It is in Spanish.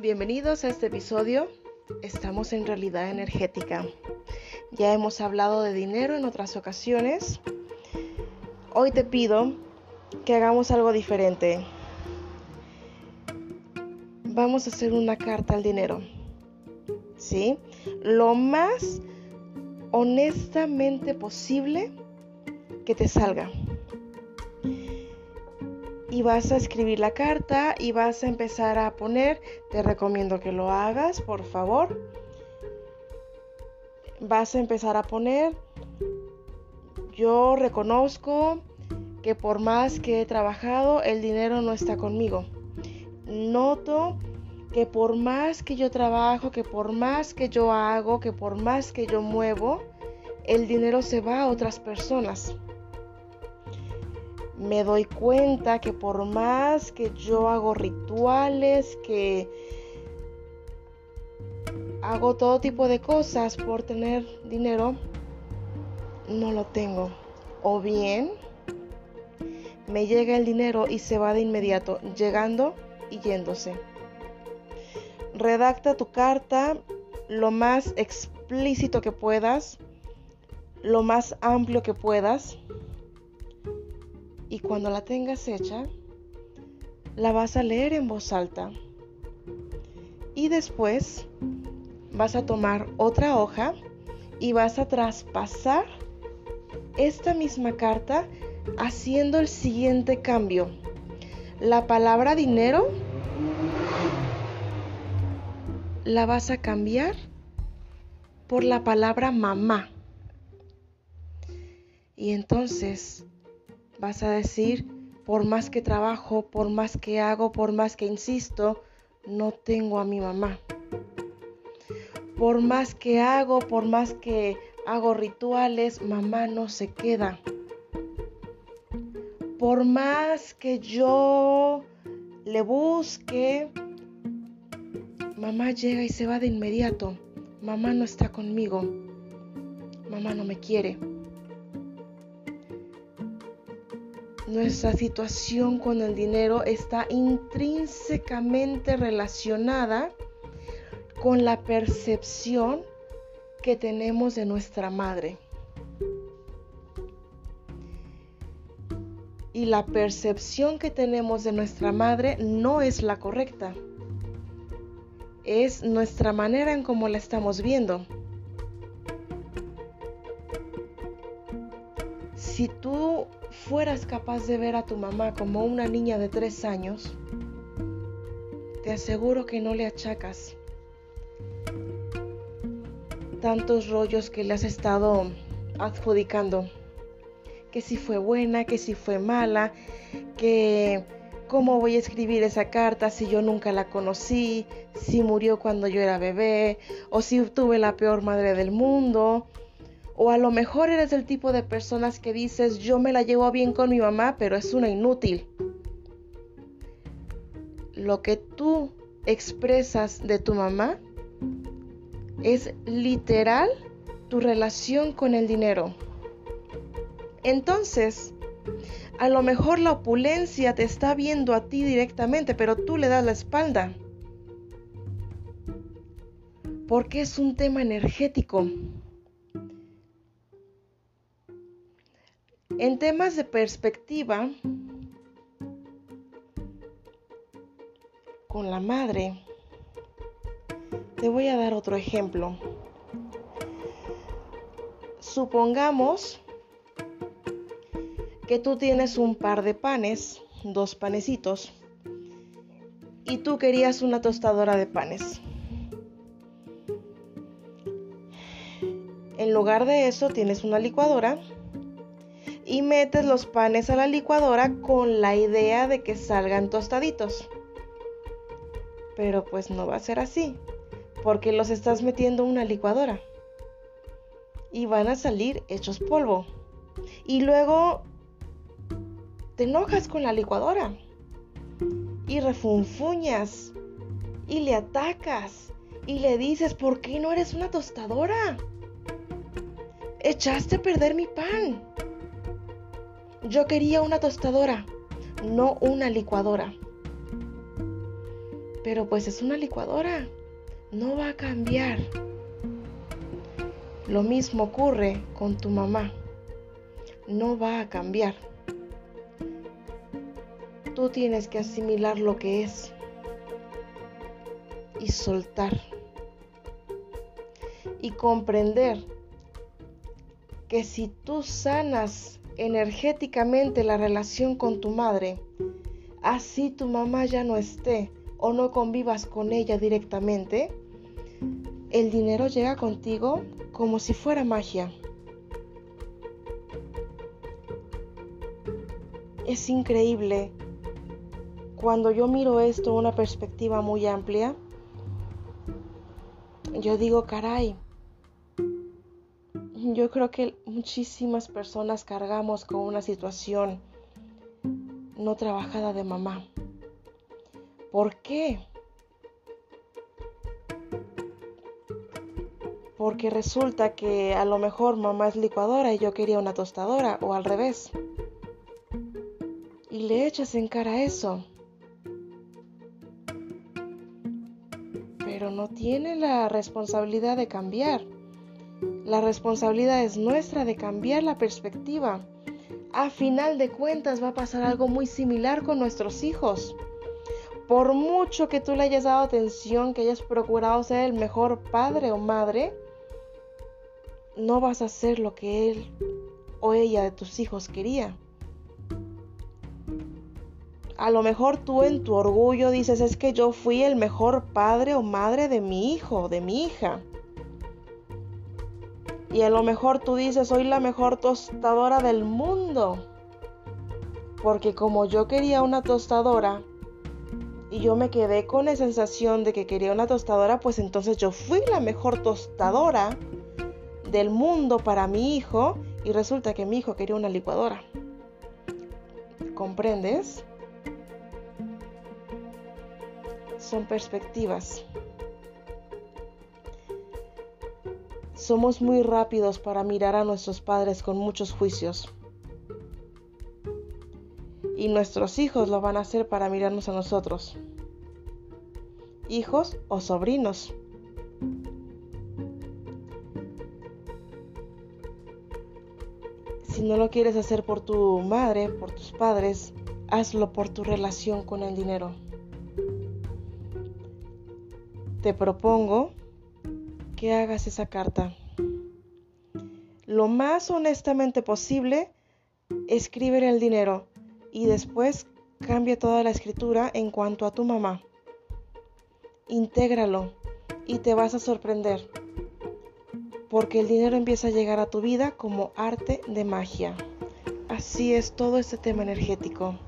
Bienvenidos a este episodio. Estamos en realidad energética. Ya hemos hablado de dinero en otras ocasiones. Hoy te pido que hagamos algo diferente. Vamos a hacer una carta al dinero. ¿Sí? Lo más honestamente posible que te salga y vas a escribir la carta y vas a empezar a poner, te recomiendo que lo hagas, por favor. Vas a empezar a poner, yo reconozco que por más que he trabajado, el dinero no está conmigo. Noto que por más que yo trabajo, que por más que yo hago, que por más que yo muevo, el dinero se va a otras personas me doy cuenta que por más que yo hago rituales, que hago todo tipo de cosas por tener dinero, no lo tengo. O bien me llega el dinero y se va de inmediato, llegando y yéndose. Redacta tu carta lo más explícito que puedas, lo más amplio que puedas y cuando la tengas hecha, la vas a leer en voz alta. Y después vas a tomar otra hoja y vas a traspasar esta misma carta haciendo el siguiente cambio. La palabra dinero la vas a cambiar por la palabra mamá. Y entonces Vas a decir, por más que trabajo, por más que hago, por más que insisto, no tengo a mi mamá. Por más que hago, por más que hago rituales, mamá no se queda. Por más que yo le busque, mamá llega y se va de inmediato. Mamá no está conmigo. Mamá no me quiere. Nuestra situación con el dinero está intrínsecamente relacionada con la percepción que tenemos de nuestra madre. Y la percepción que tenemos de nuestra madre no es la correcta. Es nuestra manera en cómo la estamos viendo. Si tú fueras capaz de ver a tu mamá como una niña de tres años, te aseguro que no le achacas tantos rollos que le has estado adjudicando. Que si fue buena, que si fue mala, que cómo voy a escribir esa carta si yo nunca la conocí, si murió cuando yo era bebé, o si tuve la peor madre del mundo, o a lo mejor eres el tipo de personas que dices, yo me la llevo bien con mi mamá, pero es una inútil. Lo que tú expresas de tu mamá es literal tu relación con el dinero. Entonces, a lo mejor la opulencia te está viendo a ti directamente, pero tú le das la espalda. Porque es un tema energético. En temas de perspectiva, con la madre, te voy a dar otro ejemplo. Supongamos que tú tienes un par de panes, dos panecitos, y tú querías una tostadora de panes. En lugar de eso tienes una licuadora y metes los panes a la licuadora con la idea de que salgan tostaditos. Pero pues no va a ser así, porque los estás metiendo en una licuadora y van a salir hechos polvo. Y luego te enojas con la licuadora y refunfuñas y le atacas y le dices, ¿por qué no eres una tostadora? Echaste a perder mi pan. Yo quería una tostadora, no una licuadora. Pero pues es una licuadora, no va a cambiar. Lo mismo ocurre con tu mamá, no va a cambiar. Tú tienes que asimilar lo que es y soltar y comprender que si tú sanas energéticamente la relación con tu madre, así tu mamá ya no esté o no convivas con ella directamente, el dinero llega contigo como si fuera magia. Es increíble cuando yo miro esto una perspectiva muy amplia. Yo digo, caray, yo creo que muchísimas personas cargamos con una situación no trabajada de mamá. ¿Por qué? Porque resulta que a lo mejor mamá es licuadora y yo quería una tostadora o al revés. Y le echas en cara eso. Pero no tiene la responsabilidad de cambiar. La responsabilidad es nuestra de cambiar la perspectiva. A final de cuentas va a pasar algo muy similar con nuestros hijos. Por mucho que tú le hayas dado atención, que hayas procurado ser el mejor padre o madre, no vas a hacer lo que él o ella de tus hijos quería. A lo mejor tú en tu orgullo dices es que yo fui el mejor padre o madre de mi hijo, de mi hija. Y a lo mejor tú dices, soy la mejor tostadora del mundo. Porque como yo quería una tostadora y yo me quedé con la sensación de que quería una tostadora, pues entonces yo fui la mejor tostadora del mundo para mi hijo y resulta que mi hijo quería una licuadora. ¿Comprendes? Son perspectivas. Somos muy rápidos para mirar a nuestros padres con muchos juicios. Y nuestros hijos lo van a hacer para mirarnos a nosotros. Hijos o sobrinos. Si no lo quieres hacer por tu madre, por tus padres, hazlo por tu relación con el dinero. Te propongo que hagas esa carta. Lo más honestamente posible, escribe el dinero y después cambia toda la escritura en cuanto a tu mamá. Intégralo y te vas a sorprender, porque el dinero empieza a llegar a tu vida como arte de magia. Así es todo este tema energético.